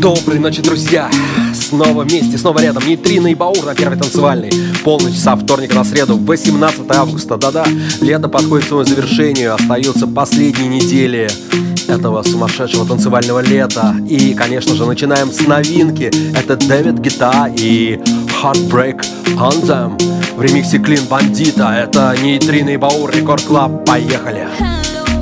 Доброй ночи, друзья! Снова вместе, снова рядом. Нейтрино и Баур на первой танцевальной. Полночь со вторника на среду, 18 августа. Да-да, лето подходит к своему завершению. Остаются последние недели этого сумасшедшего танцевального лета. И, конечно же, начинаем с новинки. Это Дэвид Гита и Heartbreak Anthem в ремиксе Клин Бандита. Это Нейтрино и Баур, Рекорд Клаб. Поехали! Поехали!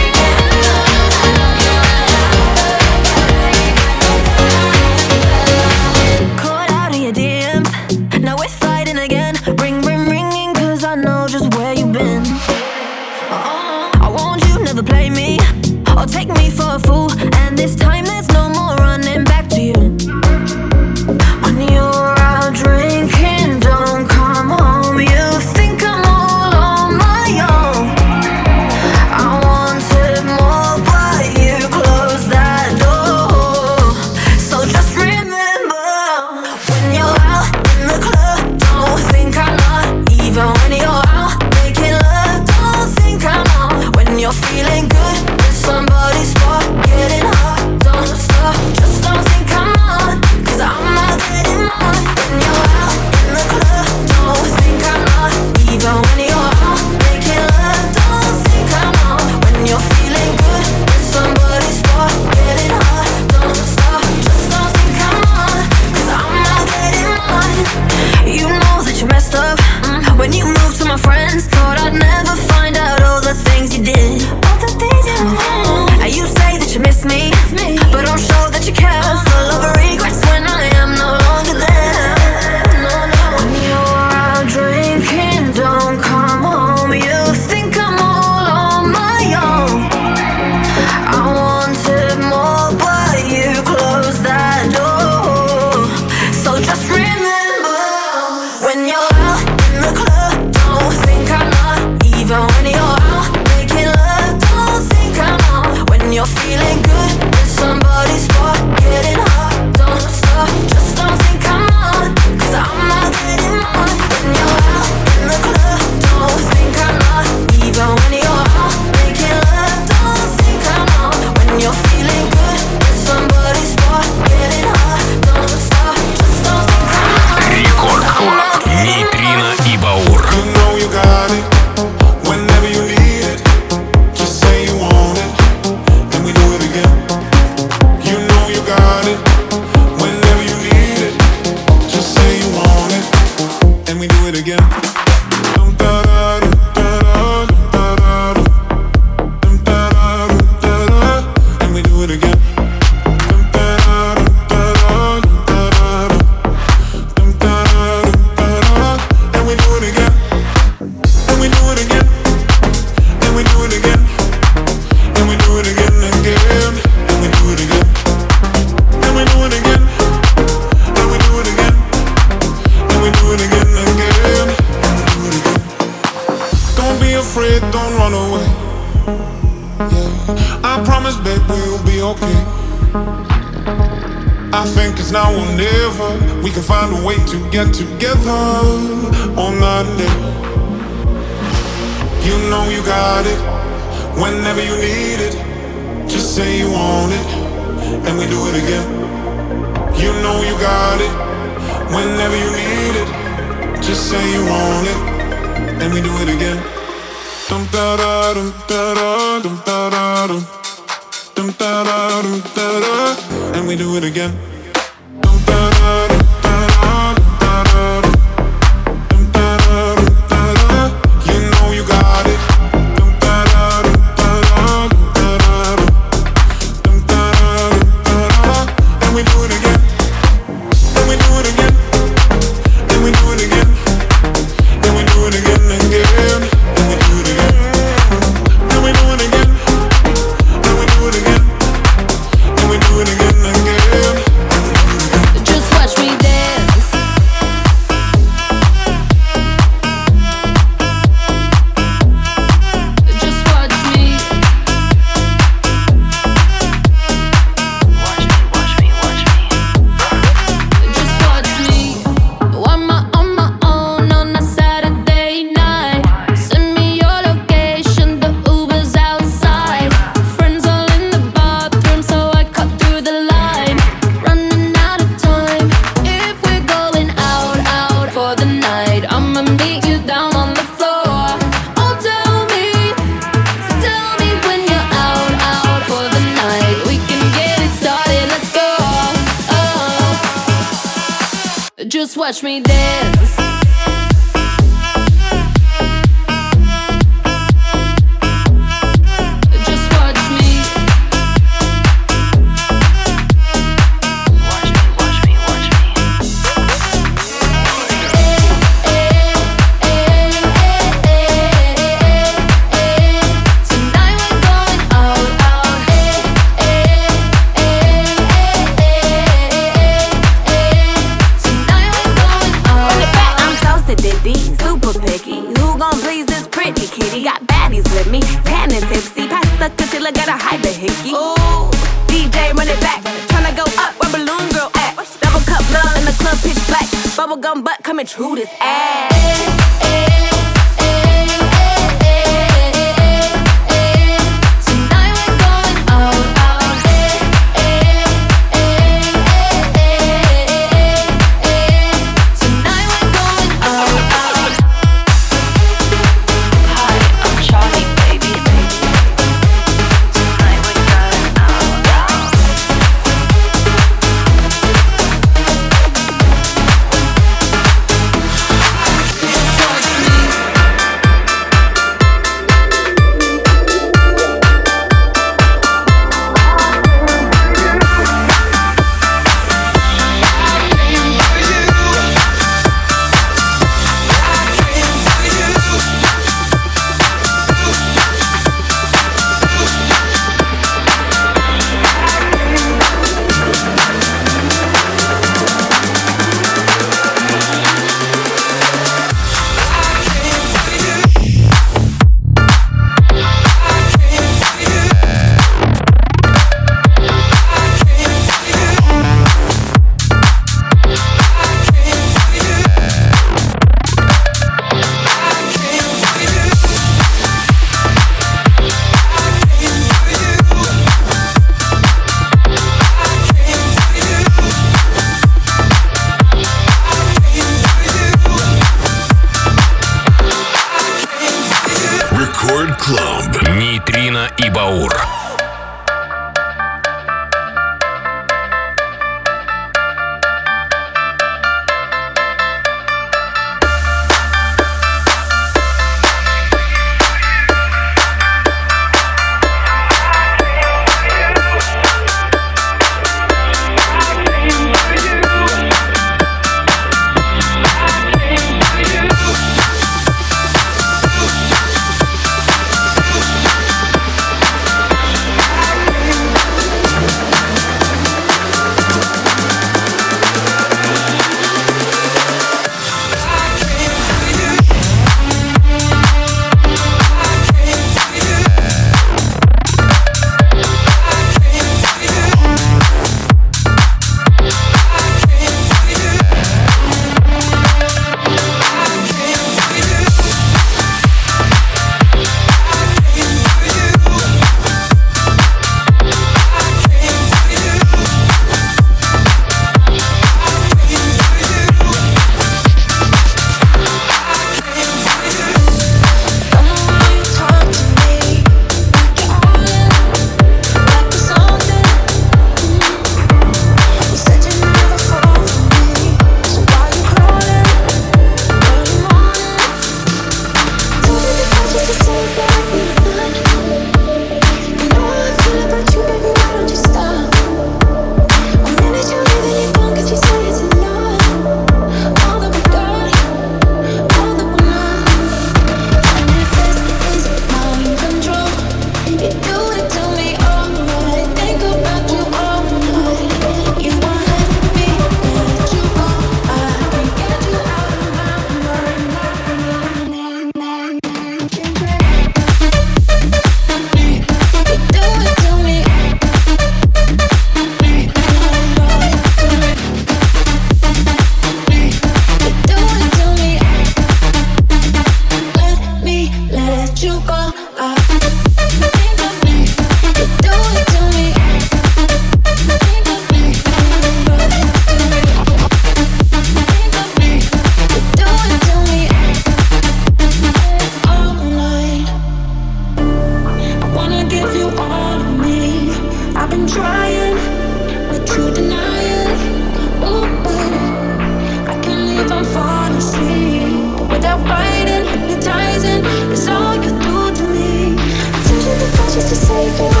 The same.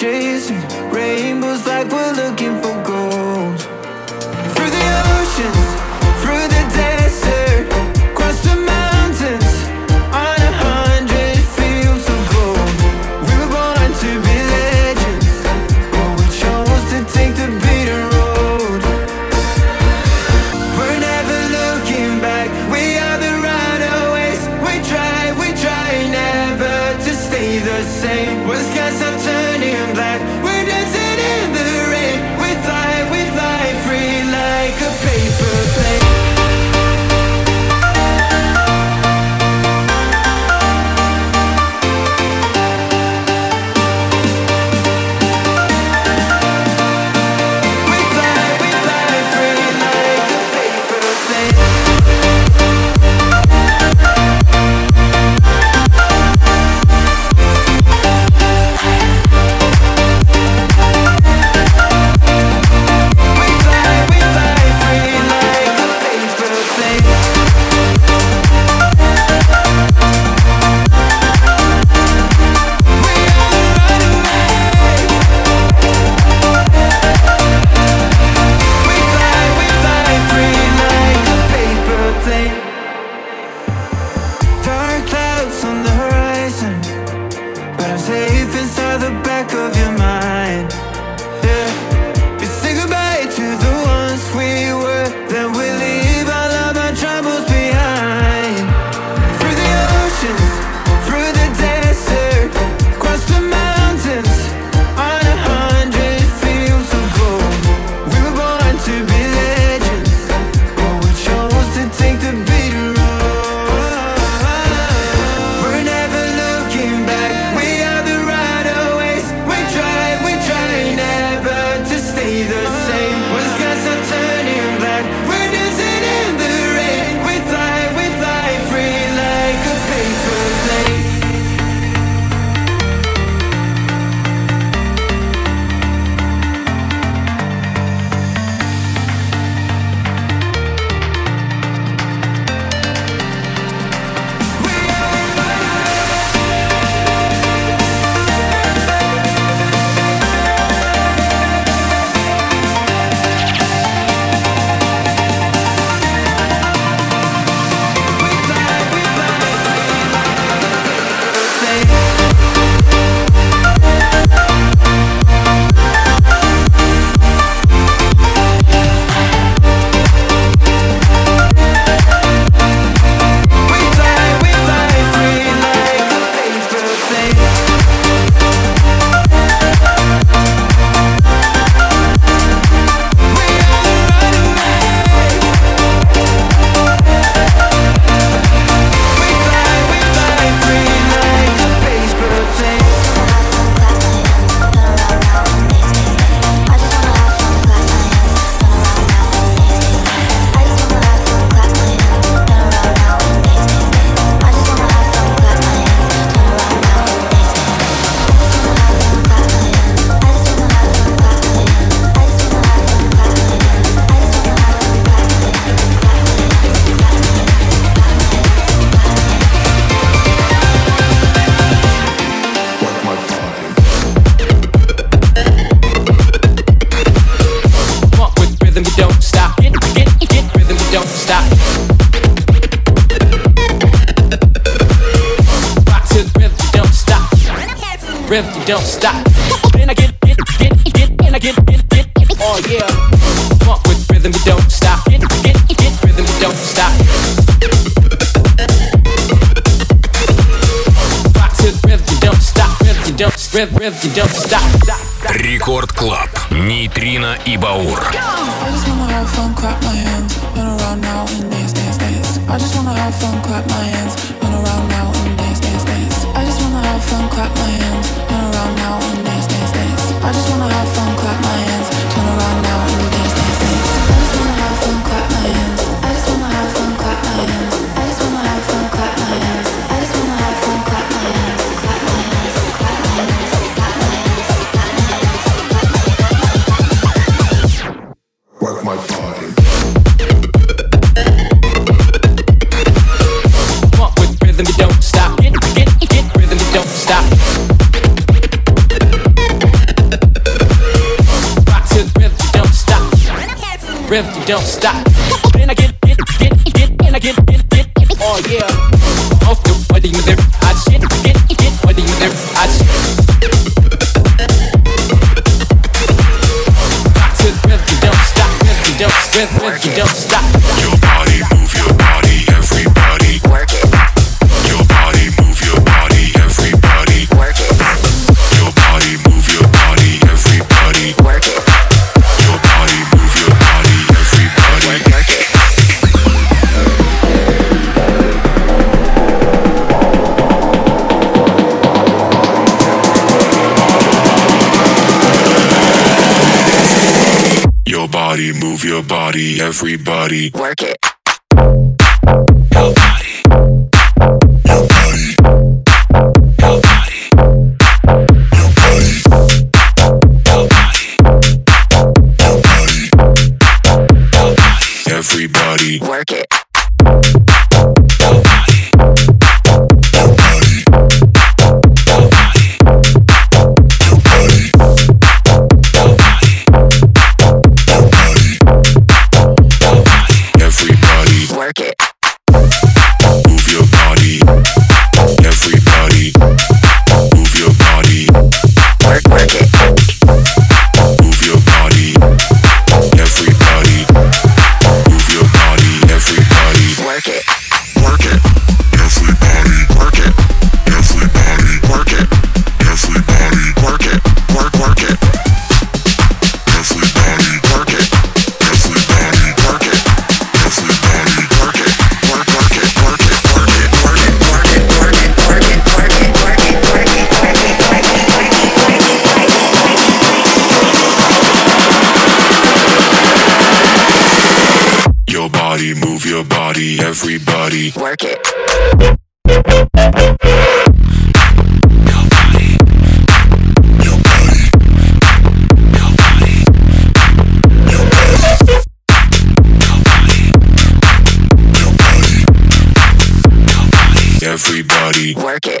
Skies are turning black, we're looking for the don't stop. Then I get, get, get, and I get, get, oh yeah. With rhythm, don't stop. Get, get, get, rhythm, don't stop. Rhythm, you don't stop. Rhythm, you don't, rhythm, rhythm, you don't stop. Нейтрино и Баур. I just wanna have fun, clap my hands, around now and dance, dance, dance. I just wanna have fun, clap my hands, around now and dance, dance, dance. I just wanna have fun, clap my hands now. I just wanna have fun. don't stop. body, move your body, everybody. Work it. Nobody. body. Work it.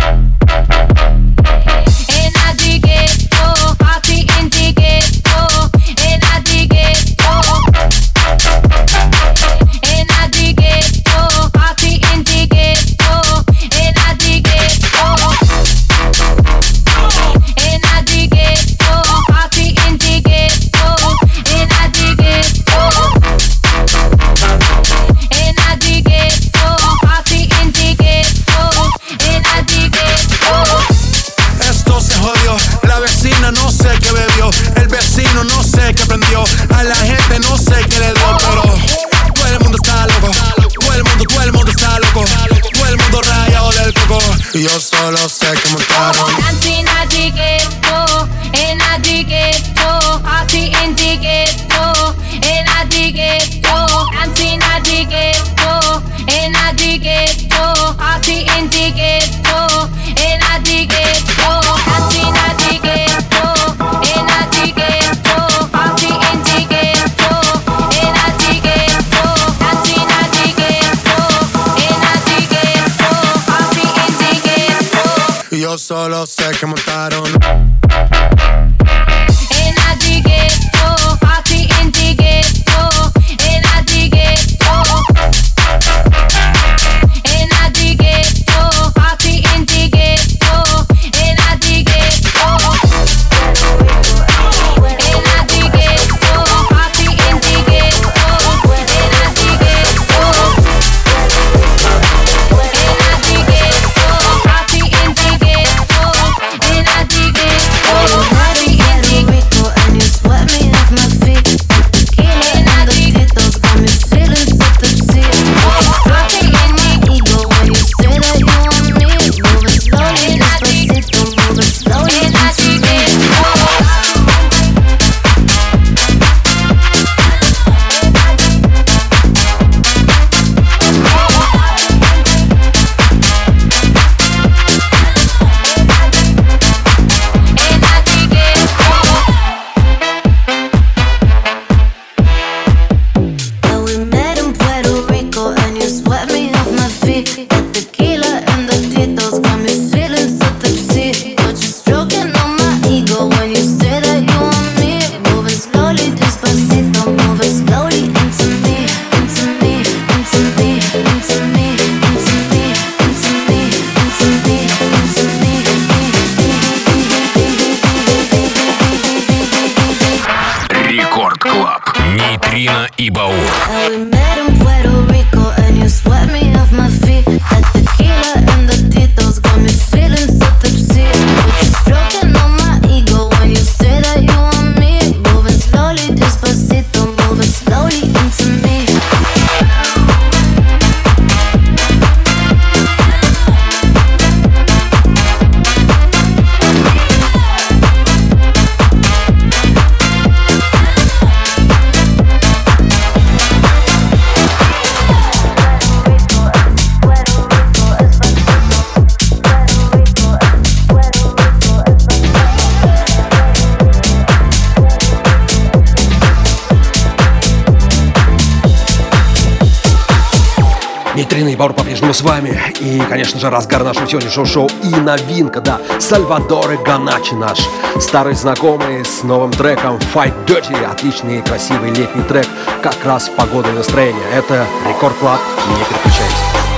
По-прежнему с вами. И, конечно же, разгар нашего сегодняшнего шоу и новинка, да, Сальвадор Ганачи наш старый знакомый с новым треком Fight Dirty. Отличный красивый летний трек, как раз в погоду и настроение. Это Рекорд Клаб, не переключайтесь.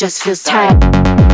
Just feels tight.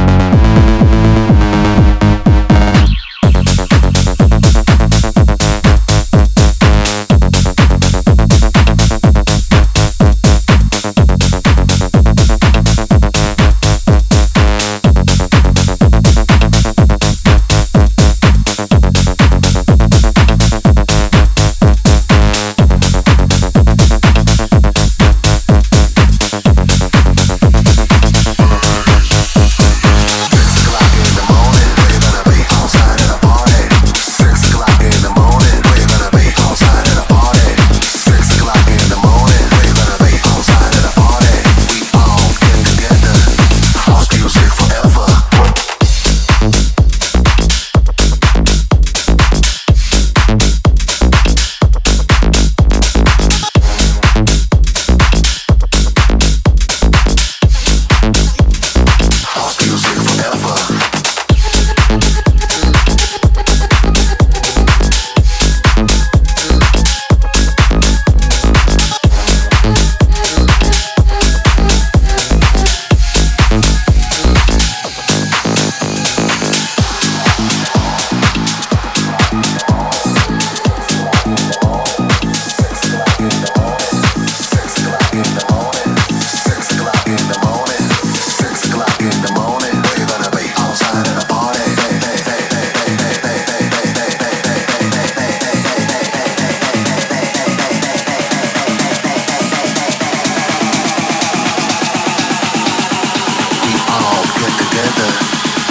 together.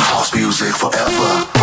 House music forever.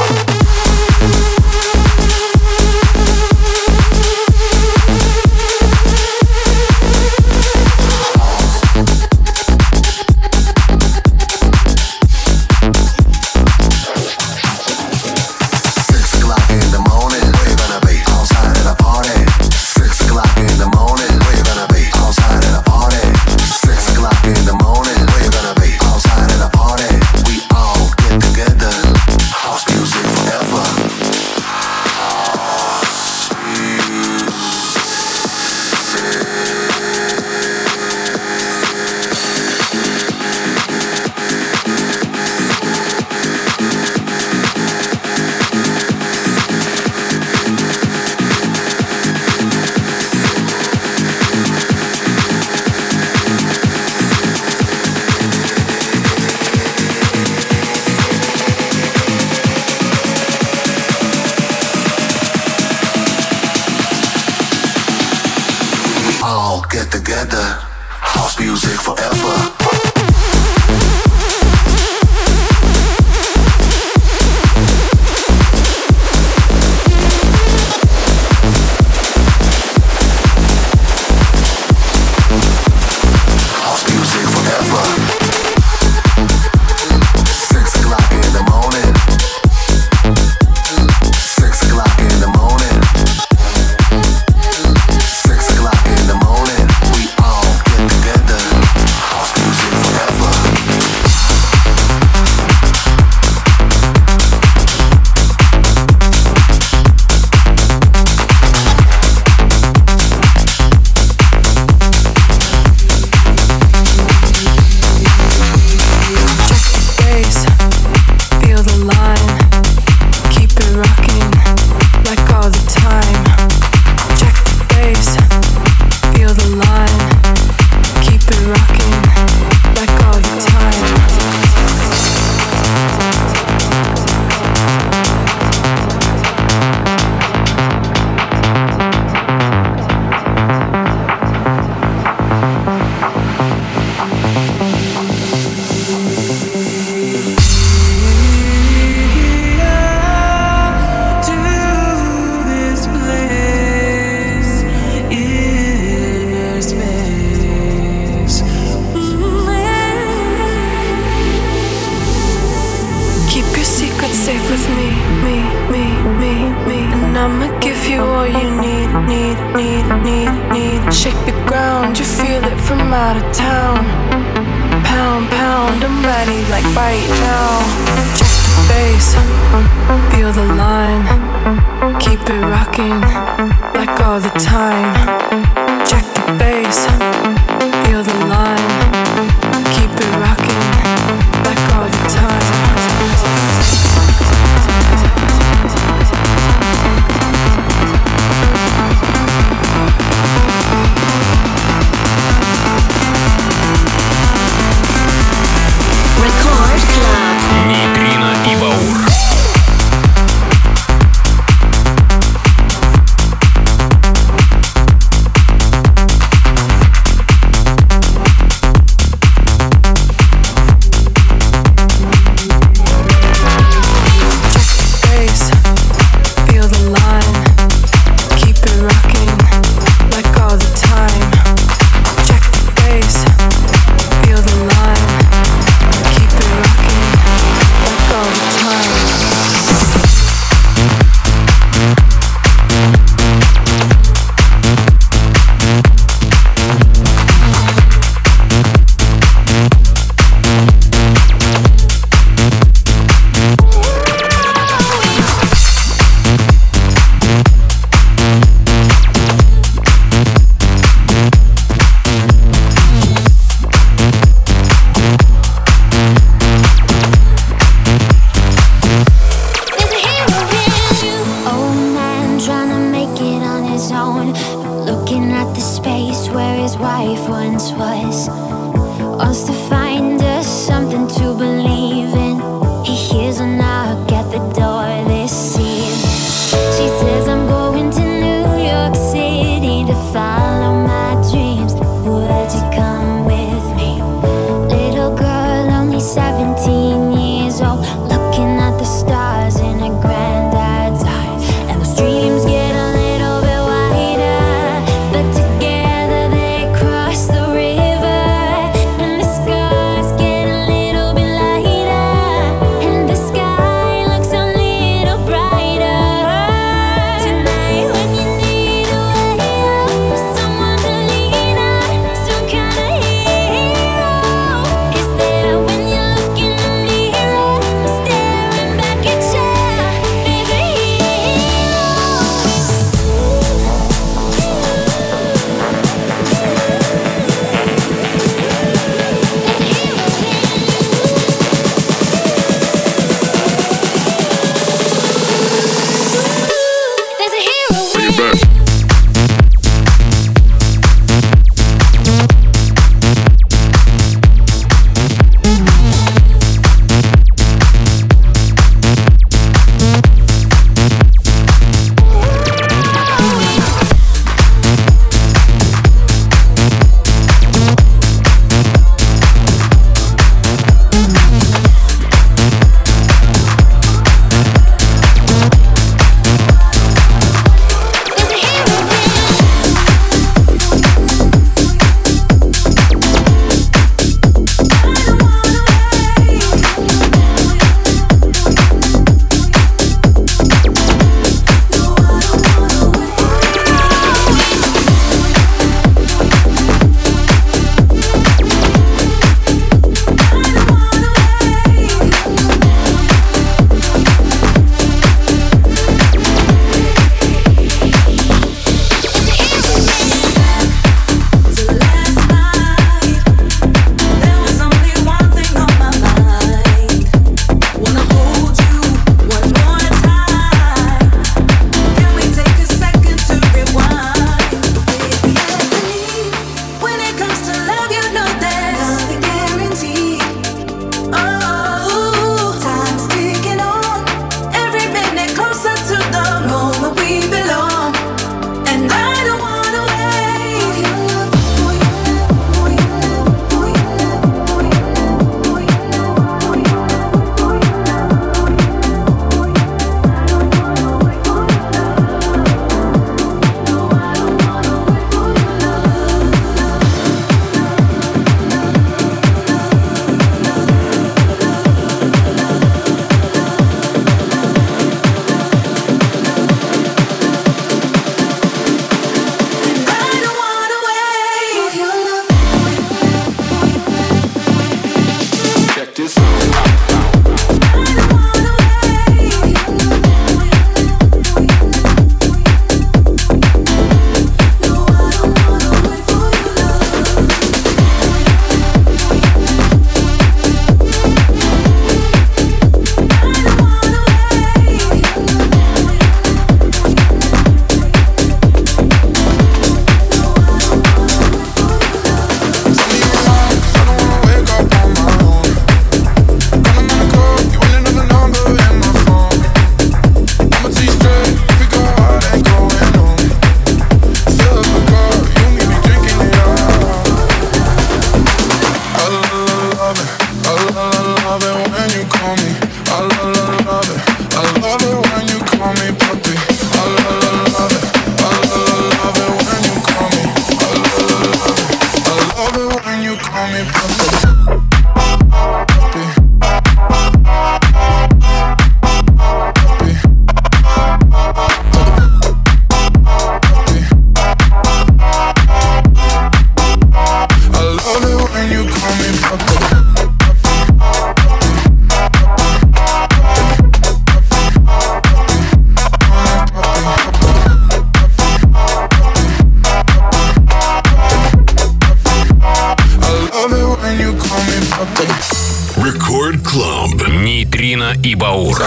и Баур.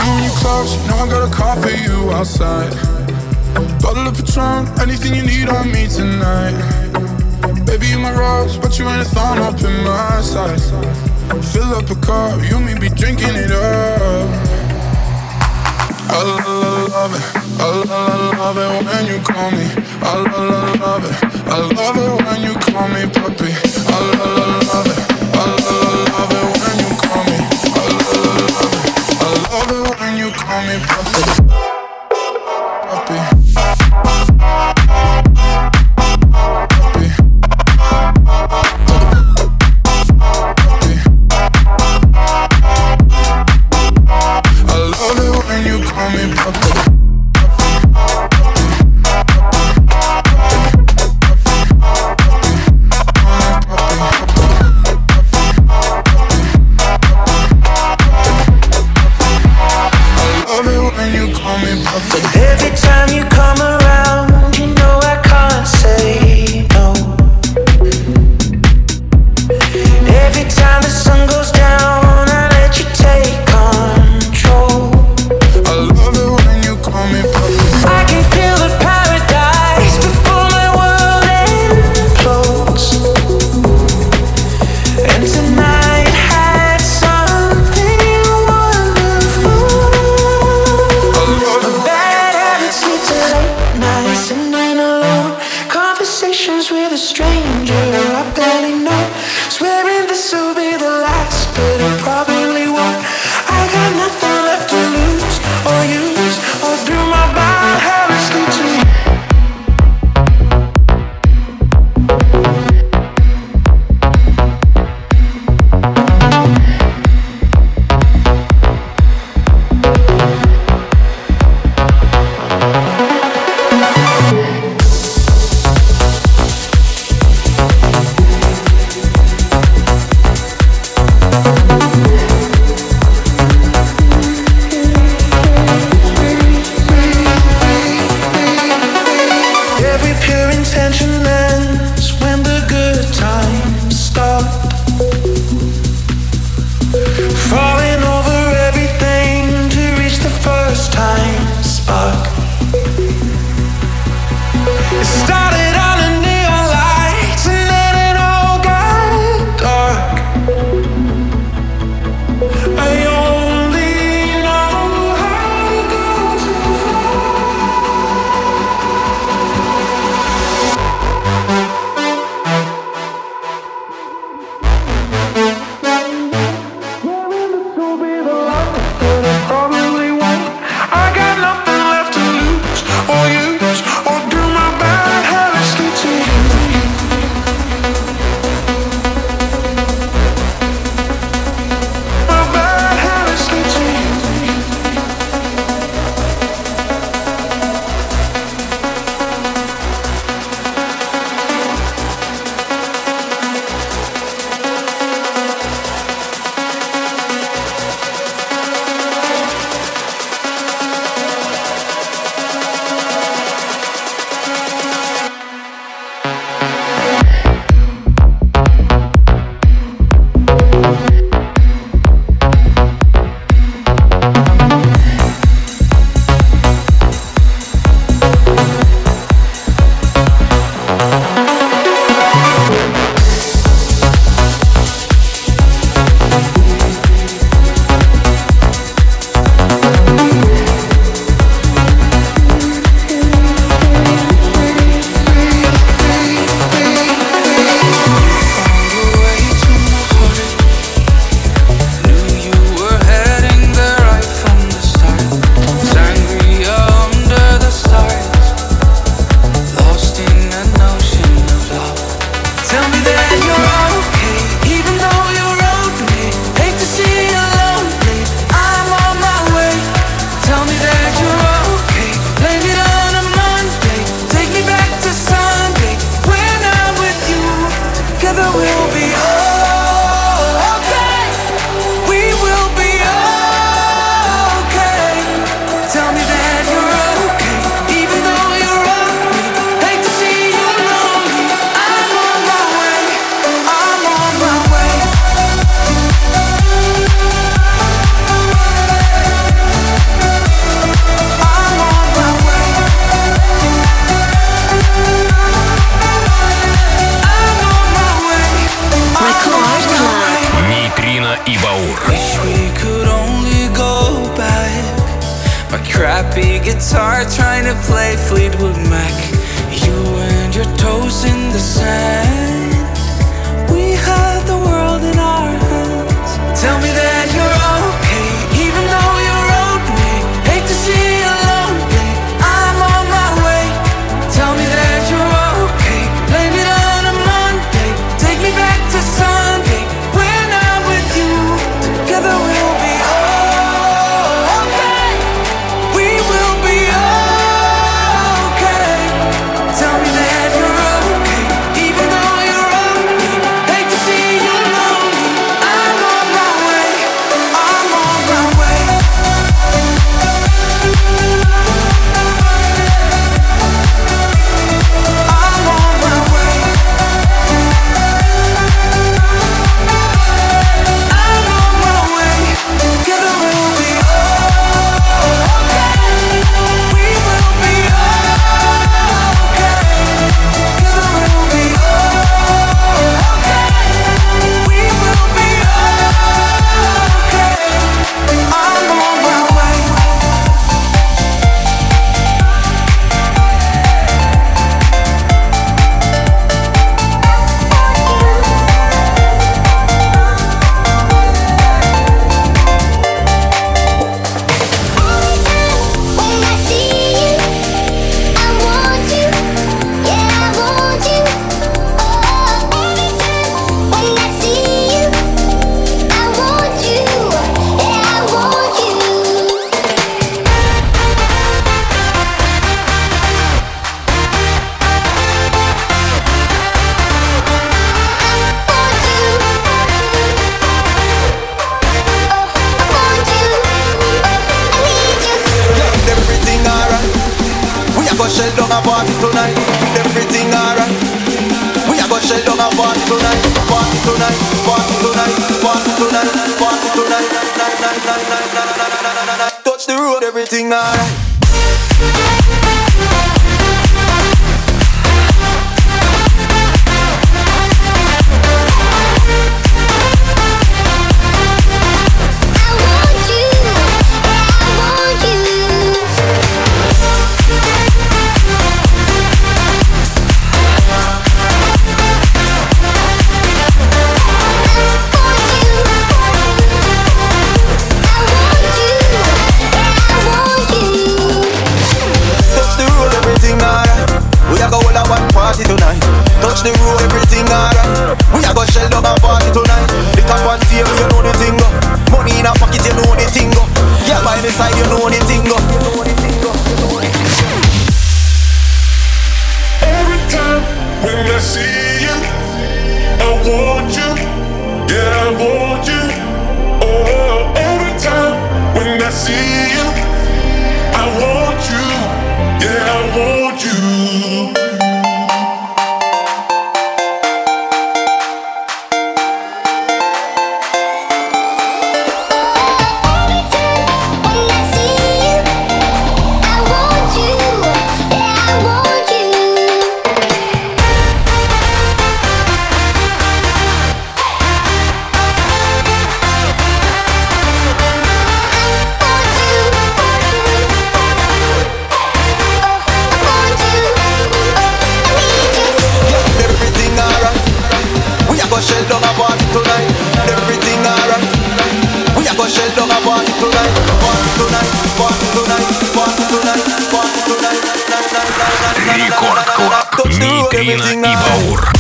Bottle of Patron, anything you need on me tonight. Baby, you my rose, but you ain't a thorn up in my side. Fill up a cup, you and me be drinking it up. I love it, I love it when you call me. I love it, I love it when you call me puppy. I love it, You call me go shell down a party tonight. Everything alright. We are go shell down a party tonight. Party tonight. Party tonight. Party tonight. Party tonight. Night, night. Touch the road, everything alright. Caterina Ibaur.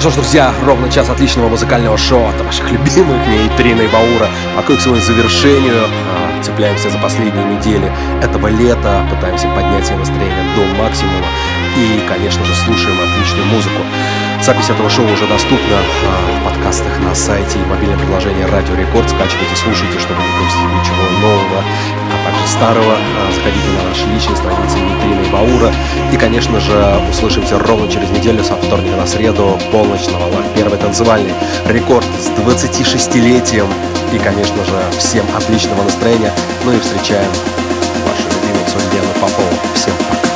Что ж, друзья, ровно час отличного музыкального шоу от ваших любимых Нейтрина и Баура подходит к своему завершению. А, цепляемся за последние недели этого лета, пытаемся поднять себе настроение до максимума и, конечно же, слушаем отличную музыку. Запись этого шоу уже доступна а, в подкастах на сайте и мобильном приложении Радио Рекорд. Скачивайте, слушайте, чтобы не пропустить ничего нового, а также старого. А, заходите на наши личные страницы Нитрина и Баура. И, конечно же, услышимся ровно через неделю со вторника на среду, полночь на волнах первый танцевальный рекорд с 26-летием. И, конечно же, всем отличного настроения. Ну и встречаем вашу любимую Сульяну Попову. Всем пока.